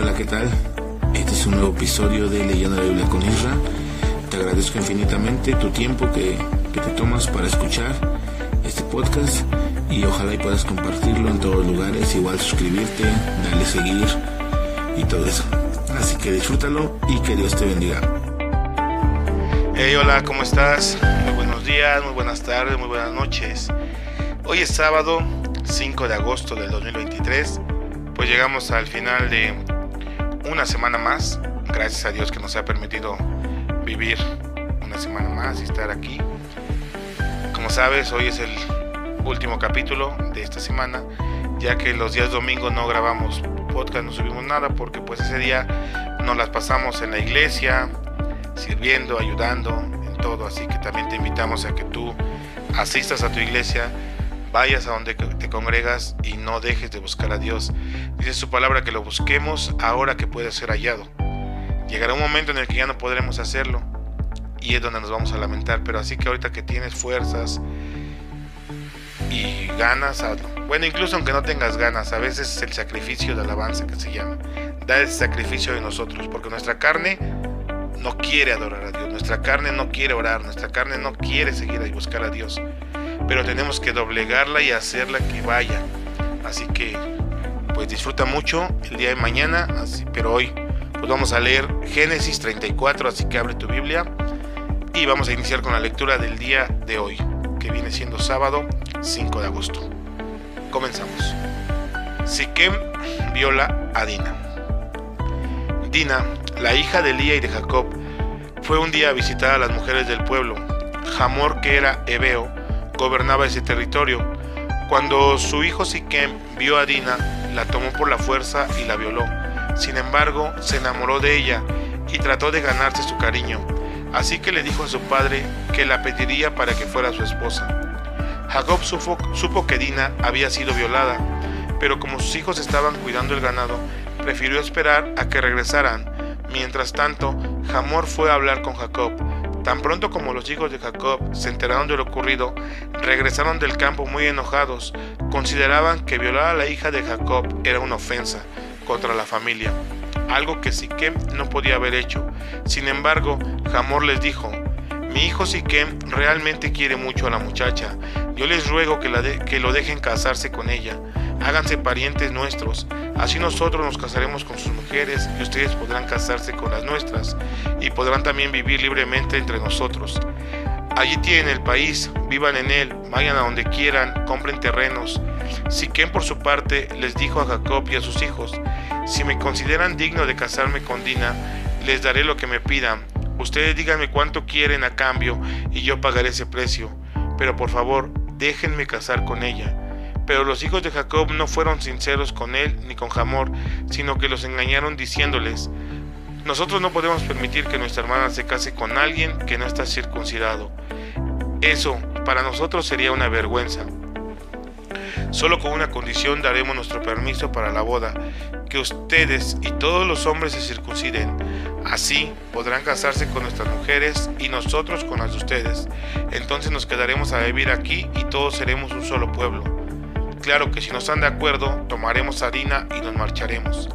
Hola, ¿qué tal? Este es un nuevo episodio de Leyendo la Biblia con Isra. Te agradezco infinitamente tu tiempo que, que te tomas para escuchar este podcast y ojalá y puedas compartirlo en todos lugares, igual suscribirte, darle seguir y todo eso. Así que disfrútalo y que Dios te bendiga. Hey, hola, ¿cómo estás? Muy buenos días, muy buenas tardes, muy buenas noches. Hoy es sábado 5 de agosto del 2023, pues llegamos al final de una semana más. Gracias a Dios que nos ha permitido vivir una semana más y estar aquí. Como sabes, hoy es el último capítulo de esta semana, ya que los días domingos no grabamos podcast, no subimos nada, porque pues ese día nos las pasamos en la iglesia, sirviendo, ayudando, en todo. Así que también te invitamos a que tú asistas a tu iglesia, vayas a donde te congregas y no dejes de buscar a Dios. Dice su palabra que lo busquemos ahora que puede ser hallado. Llegará un momento en el que ya no podremos hacerlo y es donde nos vamos a lamentar. Pero así que ahorita que tienes fuerzas y ganas, hazlo. Bueno, incluso aunque no tengas ganas, a veces es el sacrificio de alabanza que se llama. Da ese sacrificio de nosotros, porque nuestra carne no quiere adorar a Dios, nuestra carne no quiere orar, nuestra carne no quiere seguir y buscar a Dios. Pero tenemos que doblegarla y hacerla que vaya. Así que, pues disfruta mucho el día de mañana, así, pero hoy pues vamos a leer Génesis 34, así que abre tu Biblia y vamos a iniciar con la lectura del día de hoy, que viene siendo sábado 5 de agosto. Comenzamos. Siquem viola a Dina. Dina, la hija de Lía y de Jacob, fue un día a visitar a las mujeres del pueblo. Jamor, que era hebeo, gobernaba ese territorio. Cuando su hijo Siquem vio a Dina, la tomó por la fuerza y la violó. Sin embargo, se enamoró de ella y trató de ganarse su cariño. Así que le dijo a su padre que la pediría para que fuera su esposa. Jacob supo, supo, que Dina había sido violada, pero como sus hijos estaban cuidando el ganado, prefirió esperar a que regresaran. Mientras tanto, Hamor fue a hablar con Jacob. Tan pronto como los hijos de Jacob se enteraron de lo ocurrido, regresaron del campo muy enojados. Consideraban que violar a la hija de Jacob era una ofensa contra la familia, algo que Siquem no podía haber hecho. Sin embargo, Hamor les dijo, mi hijo Siquem realmente quiere mucho a la muchacha. Yo les ruego que, la que lo dejen casarse con ella. Háganse parientes nuestros. Así nosotros nos casaremos con sus mujeres y ustedes podrán casarse con las nuestras y podrán también vivir libremente entre nosotros. Allí tienen el país, vivan en él, vayan a donde quieran, compren terrenos. Siquem por su parte les dijo a Jacob y a sus hijos, si me consideran digno de casarme con Dina, les daré lo que me pidan. Ustedes díganme cuánto quieren a cambio y yo pagaré ese precio. Pero por favor, déjenme casar con ella. Pero los hijos de Jacob no fueron sinceros con él ni con Jamor, sino que los engañaron diciéndoles, nosotros no podemos permitir que nuestra hermana se case con alguien que no está circuncidado. Eso para nosotros sería una vergüenza. Solo con una condición daremos nuestro permiso para la boda, que ustedes y todos los hombres se circunciden. Así podrán casarse con nuestras mujeres y nosotros con las de ustedes. Entonces nos quedaremos a vivir aquí y todos seremos un solo pueblo. Claro que si no están de acuerdo, tomaremos a Dina y nos marcharemos.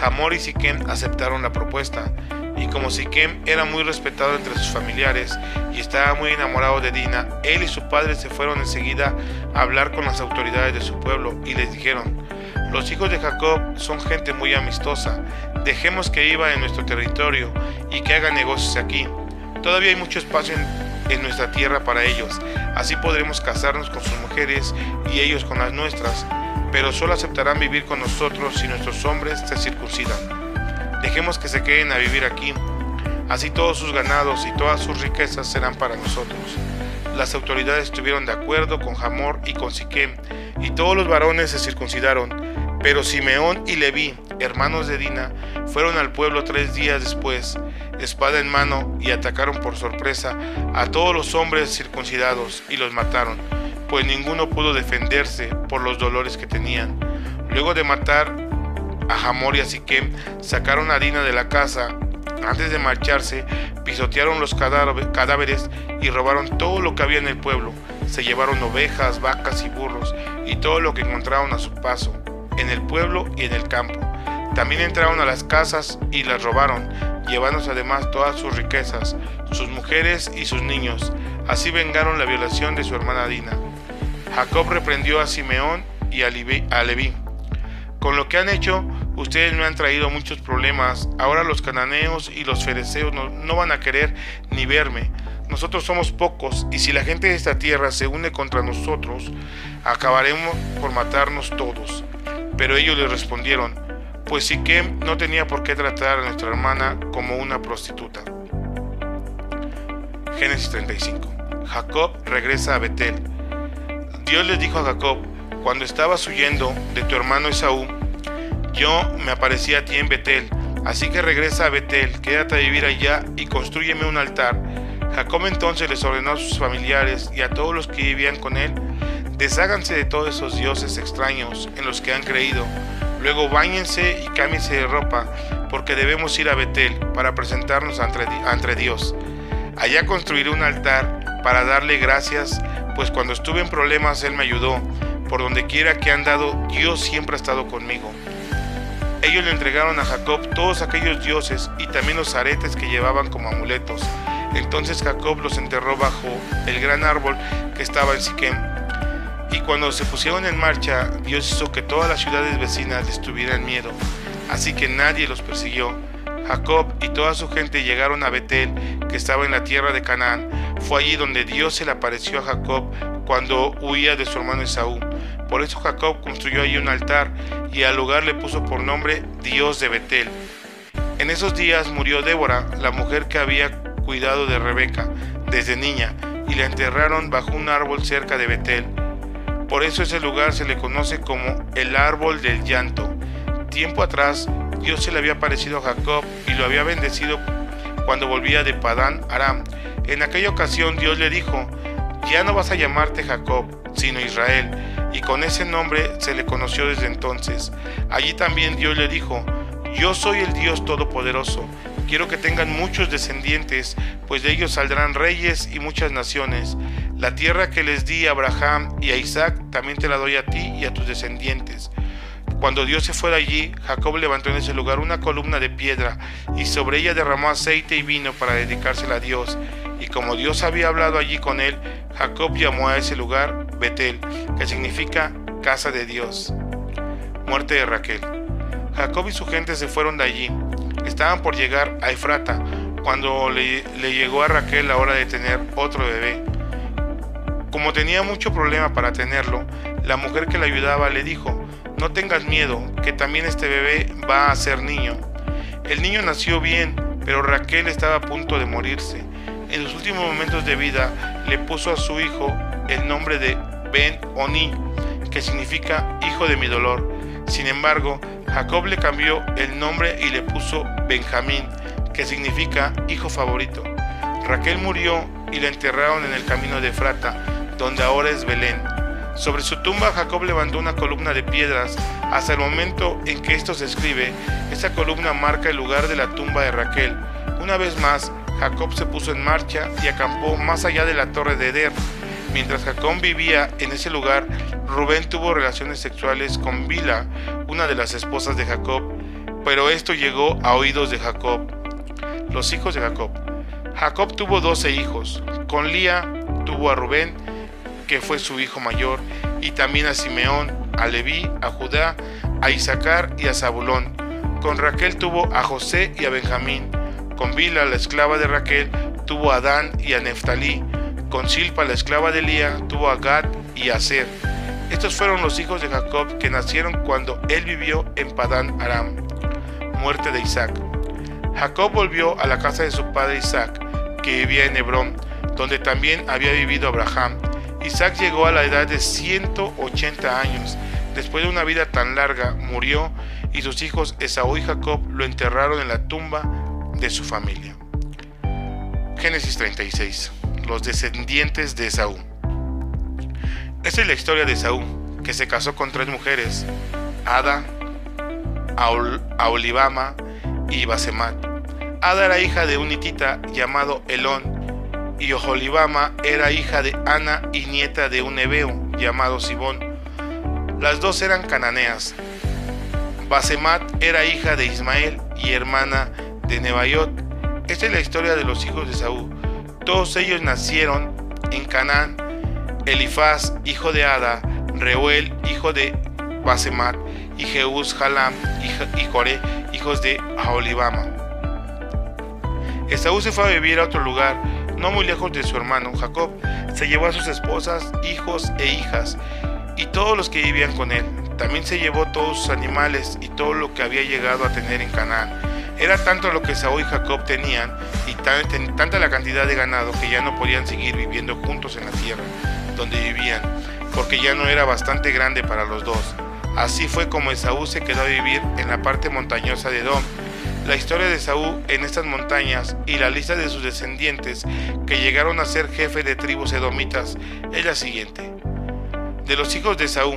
Hamor y Siquem aceptaron la propuesta, y como Siquem era muy respetado entre sus familiares y estaba muy enamorado de Dina, él y su padre se fueron enseguida a hablar con las autoridades de su pueblo y les dijeron, los hijos de Jacob son gente muy amistosa, dejemos que viva en nuestro territorio y que haga negocios aquí. Todavía hay mucho espacio en, en nuestra tierra para ellos, así podremos casarnos con sus mujeres y ellos con las nuestras, pero solo aceptarán vivir con nosotros si nuestros hombres se circuncidan. Dejemos que se queden a vivir aquí, así todos sus ganados y todas sus riquezas serán para nosotros. Las autoridades estuvieron de acuerdo con Hamor y con Siquem, y todos los varones se circuncidaron, pero Simeón y Leví, hermanos de Dina, fueron al pueblo tres días después, espada en mano, y atacaron por sorpresa a todos los hombres circuncidados y los mataron, pues ninguno pudo defenderse por los dolores que tenían. Luego de matar a Hamor y a Siquem, sacaron a Dina de la casa. Antes de marcharse, pisotearon los cadáveres y robaron todo lo que había en el pueblo. Se llevaron ovejas, vacas y burros y todo lo que encontraron a su paso, en el pueblo y en el campo. También entraron a las casas y las robaron, llevándose además todas sus riquezas, sus mujeres y sus niños. Así vengaron la violación de su hermana Dina. Jacob reprendió a Simeón y a Leví. Con lo que han hecho, ustedes me han traído muchos problemas. Ahora los cananeos y los fereceos no, no van a querer ni verme. Nosotros somos pocos y si la gente de esta tierra se une contra nosotros, acabaremos por matarnos todos. Pero ellos le respondieron, pues Siquem no tenía por qué tratar a nuestra hermana como una prostituta. Génesis 35. Jacob regresa a Betel. Dios les dijo a Jacob, cuando estabas huyendo de tu hermano Esaú, yo me aparecí a ti en Betel, así que regresa a Betel, quédate a vivir allá y construyeme un altar. Jacob entonces les ordenó a sus familiares y a todos los que vivían con él, desháganse de todos esos dioses extraños en los que han creído Luego bañense y cámbiense de ropa, porque debemos ir a Betel para presentarnos ante, Dios. Allá construiré un altar para darle gracias, pues cuando estuve en problemas Él me ayudó. Por donde quiera que he andado, Dios siempre ha estado conmigo. Ellos le entregaron a Jacob todos aquellos dioses y también los aretes que llevaban como amuletos. Entonces Jacob los enterró bajo el gran árbol que estaba en Siquem y cuando se pusieron en marcha, Dios hizo que todas las ciudades vecinas les tuvieran miedo, así que nadie los persiguió. Jacob y toda su gente llegaron a Betel, que estaba en la tierra de Canaán. Fue allí donde Dios se le apareció a Jacob cuando huía de su hermano Esaú. Por eso Jacob construyó allí un altar y al lugar le puso por nombre Dios de Betel. En esos días murió Débora, la mujer que había cuidado de Rebeca desde niña, y la enterraron bajo un árbol cerca de Betel. Por eso ese lugar se le conoce como el árbol del llanto. Tiempo atrás, Dios se le había aparecido a Jacob y lo había bendecido cuando volvía de Padán Aram. En aquella ocasión Dios le dijo, ya no vas a llamarte Jacob, sino Israel, y con ese nombre se le conoció desde entonces. Allí también Dios le dijo, yo soy el Dios Todopoderoso, quiero que tengan muchos descendientes, pues de ellos saldrán reyes y muchas naciones. La tierra que les di a Abraham y a Isaac también te la doy a ti y a tus descendientes. Cuando Dios se fue de allí, Jacob levantó en ese lugar una columna de piedra y sobre ella derramó aceite y vino para dedicársela a Dios. Y como Dios había hablado allí con él, Jacob llamó a ese lugar Betel, que significa casa de Dios. Muerte de Raquel. Jacob y su gente se fueron de allí. Estaban por llegar a Efrata cuando le, le llegó a Raquel la hora de tener otro bebé. Como tenía mucho problema para tenerlo, la mujer que le ayudaba le dijo, no tengas miedo, que también este bebé va a ser niño. El niño nació bien, pero Raquel estaba a punto de morirse. En los últimos momentos de vida le puso a su hijo el nombre de Ben Oni, que significa hijo de mi dolor. Sin embargo, Jacob le cambió el nombre y le puso Benjamín, que significa hijo favorito. Raquel murió y la enterraron en el camino de Frata, donde ahora es Belén. Sobre su tumba Jacob levantó una columna de piedras. Hasta el momento en que esto se escribe, esa columna marca el lugar de la tumba de Raquel. Una vez más, Jacob se puso en marcha y acampó más allá de la torre de Eder. Mientras Jacob vivía en ese lugar, Rubén tuvo relaciones sexuales con Bila, una de las esposas de Jacob, pero esto llegó a oídos de Jacob. Los hijos de Jacob. Jacob tuvo doce hijos. Con Lía tuvo a Rubén que fue su hijo mayor, y también a Simeón, a Leví, a Judá, a Isaacar y a Zabulón. Con Raquel tuvo a José y a Benjamín. Con Bila, la esclava de Raquel, tuvo a Dan y a Neftalí. Con Silpa, la esclava de Lía, tuvo a Gad y a Ser. Estos fueron los hijos de Jacob que nacieron cuando él vivió en Padán Aram. Muerte de Isaac. Jacob volvió a la casa de su padre Isaac, que vivía en Hebrón, donde también había vivido Abraham Isaac llegó a la edad de 180 años. Después de una vida tan larga, murió y sus hijos Esaú y Jacob lo enterraron en la tumba de su familia. Génesis 36. Los descendientes de Esaú. Esta es la historia de Esaú, que se casó con tres mujeres, Ada, Aolibama y Basemat. Ada era hija de un hitita llamado Elón y Oholibama era hija de Ana y nieta de un hebeo llamado Sibón. Las dos eran cananeas. Basemat era hija de Ismael y hermana de Nebayot. Esta es la historia de los hijos de Saúl. Todos ellos nacieron en Canaán. Elifaz, hijo de Ada, Reuel, hijo de Basemat, y Jeús, Jalam y Joré, hijos de Aolibama. Esaú se fue a vivir a otro lugar, no muy lejos de su hermano Jacob. Se llevó a sus esposas, hijos e hijas, y todos los que vivían con él. También se llevó todos sus animales y todo lo que había llegado a tener en Canaán. Era tanto lo que Saúl y Jacob tenían y tanta la cantidad de ganado que ya no podían seguir viviendo juntos en la tierra donde vivían, porque ya no era bastante grande para los dos. Así fue como Esaú se quedó a vivir en la parte montañosa de Edom. La historia de Esaú en estas montañas y la lista de sus descendientes que llegaron a ser jefe de tribus edomitas es la siguiente. De los hijos de Esaú,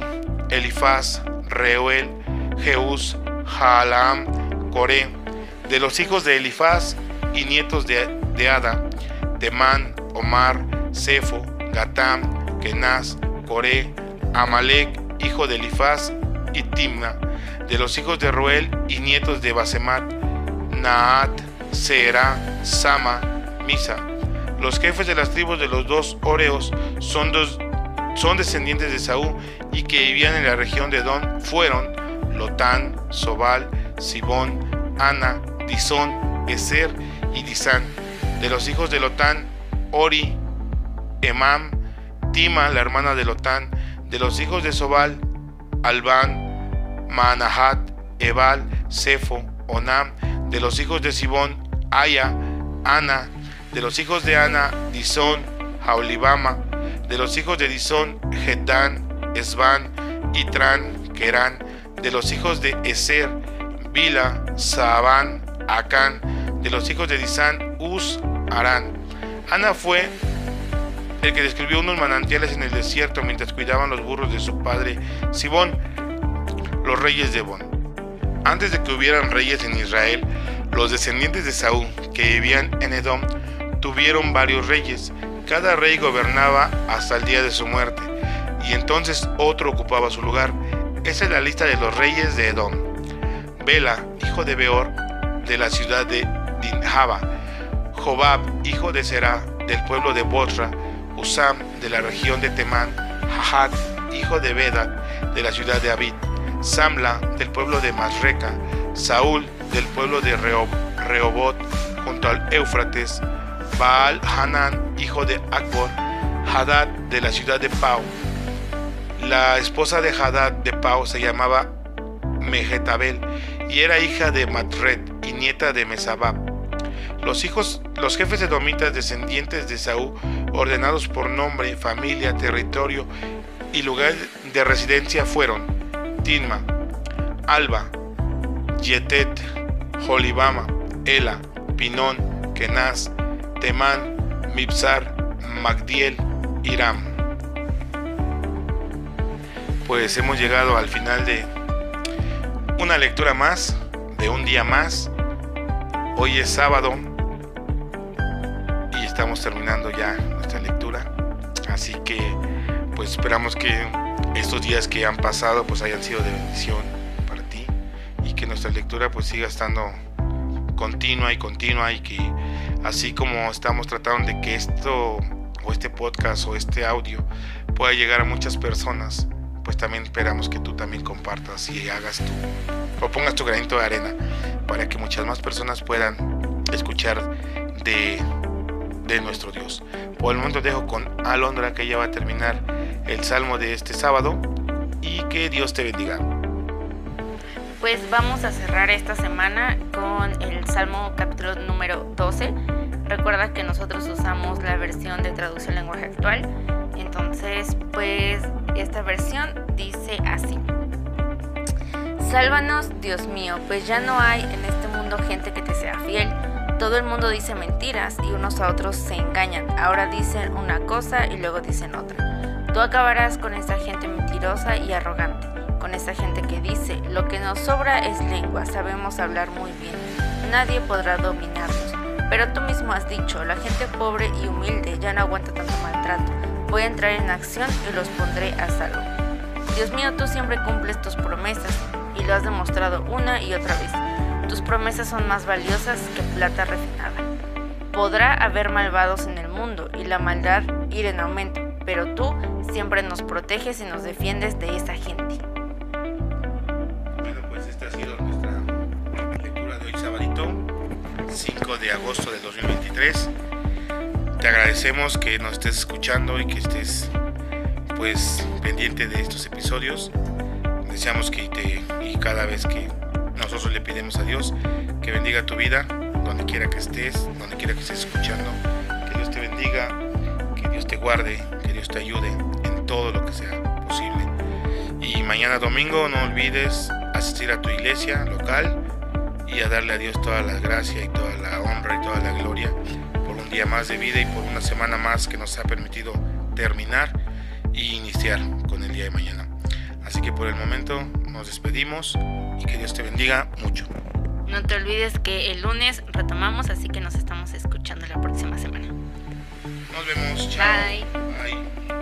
Elifaz, Reuel, Jeús, Jaalam, Coré. De los hijos de Elifaz y nietos de, de Ada, Temán, Omar, Sefo, Gatam, Kenaz, Coré, Amalek, hijo de Elifaz y Timna. De los hijos de Ruel y nietos de Basemat, Naat, Será, Sama, Misa. Los jefes de las tribus de los dos Oreos son, dos, son descendientes de Saúl y que vivían en la región de Don fueron Lotán, Sobal, Sibón, Ana, Disón, Eser y Disán. De los hijos de Lotán, Ori, Emam, Tima, la hermana de Lotán. De los hijos de Sobal, Albán, Manahat, Ebal, Sefo, Onam. De los hijos de Sibón, Aya, Ana. De los hijos de Ana, Disón, Jaulibama. De los hijos de Disón, Getán, Esban, Itran, Kerán. De los hijos de Eser, Bila, Saabán, Acán. De los hijos de Disán, Uz, Arán. Ana fue el que describió unos manantiales en el desierto mientras cuidaban los burros de su padre Sibón, los reyes de Bon. Antes de que hubieran reyes en Israel, los descendientes de Saúl, que vivían en Edom, tuvieron varios reyes. Cada rey gobernaba hasta el día de su muerte, y entonces otro ocupaba su lugar. Esa es la lista de los reyes de Edom. Bela, hijo de Beor, de la ciudad de Dinjaba. Jobab, hijo de Será, del pueblo de Bosra. Usam, de la región de Temán. Jahat, hijo de Beda, de la ciudad de Abid. Samla, del pueblo de Masreca. Saúl, del pueblo de Rehobot, junto al Éufrates. Baal Hanan, hijo de Akbor. Hadad, de la ciudad de Pau. La esposa de Hadad de Pau se llamaba Mejetabel y era hija de Matred y nieta de Mesabab. Los hijos, los jefes edomitas descendientes de Saúl, ordenados por nombre, familia, territorio y lugar de residencia fueron Tinma, Alba, Yetet, Jolibama, Ela, Pinón, Kenaz, Temán, Mipsar, Magdiel, Iram. Pues hemos llegado al final de una lectura más, de un día más. Hoy es sábado y estamos terminando ya nuestra lectura. Así que pues esperamos que estos días que han pasado pues hayan sido de bendición para ti y que nuestra lectura pues siga estando continua y continua y que así como estamos tratando de que esto o este podcast o este audio pueda llegar a muchas personas, pues también esperamos que tú también compartas y hagas tu o pongas tu granito de arena para que muchas más personas puedan escuchar de, de nuestro Dios. Por el momento dejo con Alondra que ya va a terminar el salmo de este sábado y que Dios te bendiga. Pues vamos a cerrar esta semana con el Salmo capítulo número 12. Recuerda que nosotros usamos la versión de traducción lenguaje actual. Entonces, pues esta versión dice así. Sálvanos, Dios mío, pues ya no hay en este mundo gente que te sea fiel. Todo el mundo dice mentiras y unos a otros se engañan. Ahora dicen una cosa y luego dicen otra. Tú acabarás con esta gente mentirosa y arrogante, con esta gente que dice, lo que nos sobra es lengua, sabemos hablar muy bien. Nadie podrá dominarnos. Pero tú mismo has dicho, la gente pobre y humilde ya no aguanta tanto maltrato. Voy a entrar en acción y los pondré a salvo. Dios mío, tú siempre cumples tus promesas lo has demostrado una y otra vez. Tus promesas son más valiosas que plata refinada. Podrá haber malvados en el mundo y la maldad ir en aumento, pero tú siempre nos proteges y nos defiendes de esa gente. Bueno, pues esta ha sido nuestra lectura de hoy, sabadito, 5 de agosto de 2023. Te agradecemos que nos estés escuchando y que estés pues pendiente de estos episodios. Deseamos que y cada vez que nosotros le pedimos a Dios que bendiga tu vida, donde quiera que estés, donde quiera que estés escuchando, que Dios te bendiga, que Dios te guarde, que Dios te ayude en todo lo que sea posible. Y mañana domingo no olvides asistir a tu iglesia local y a darle a Dios toda la gracia y toda la honra y toda la gloria por un día más de vida y por una semana más que nos ha permitido terminar y iniciar con el día de mañana. Así que por el momento nos despedimos y que Dios te bendiga mucho. No te olvides que el lunes retomamos, así que nos estamos escuchando la próxima semana. Nos vemos. Chao. Bye. Bye.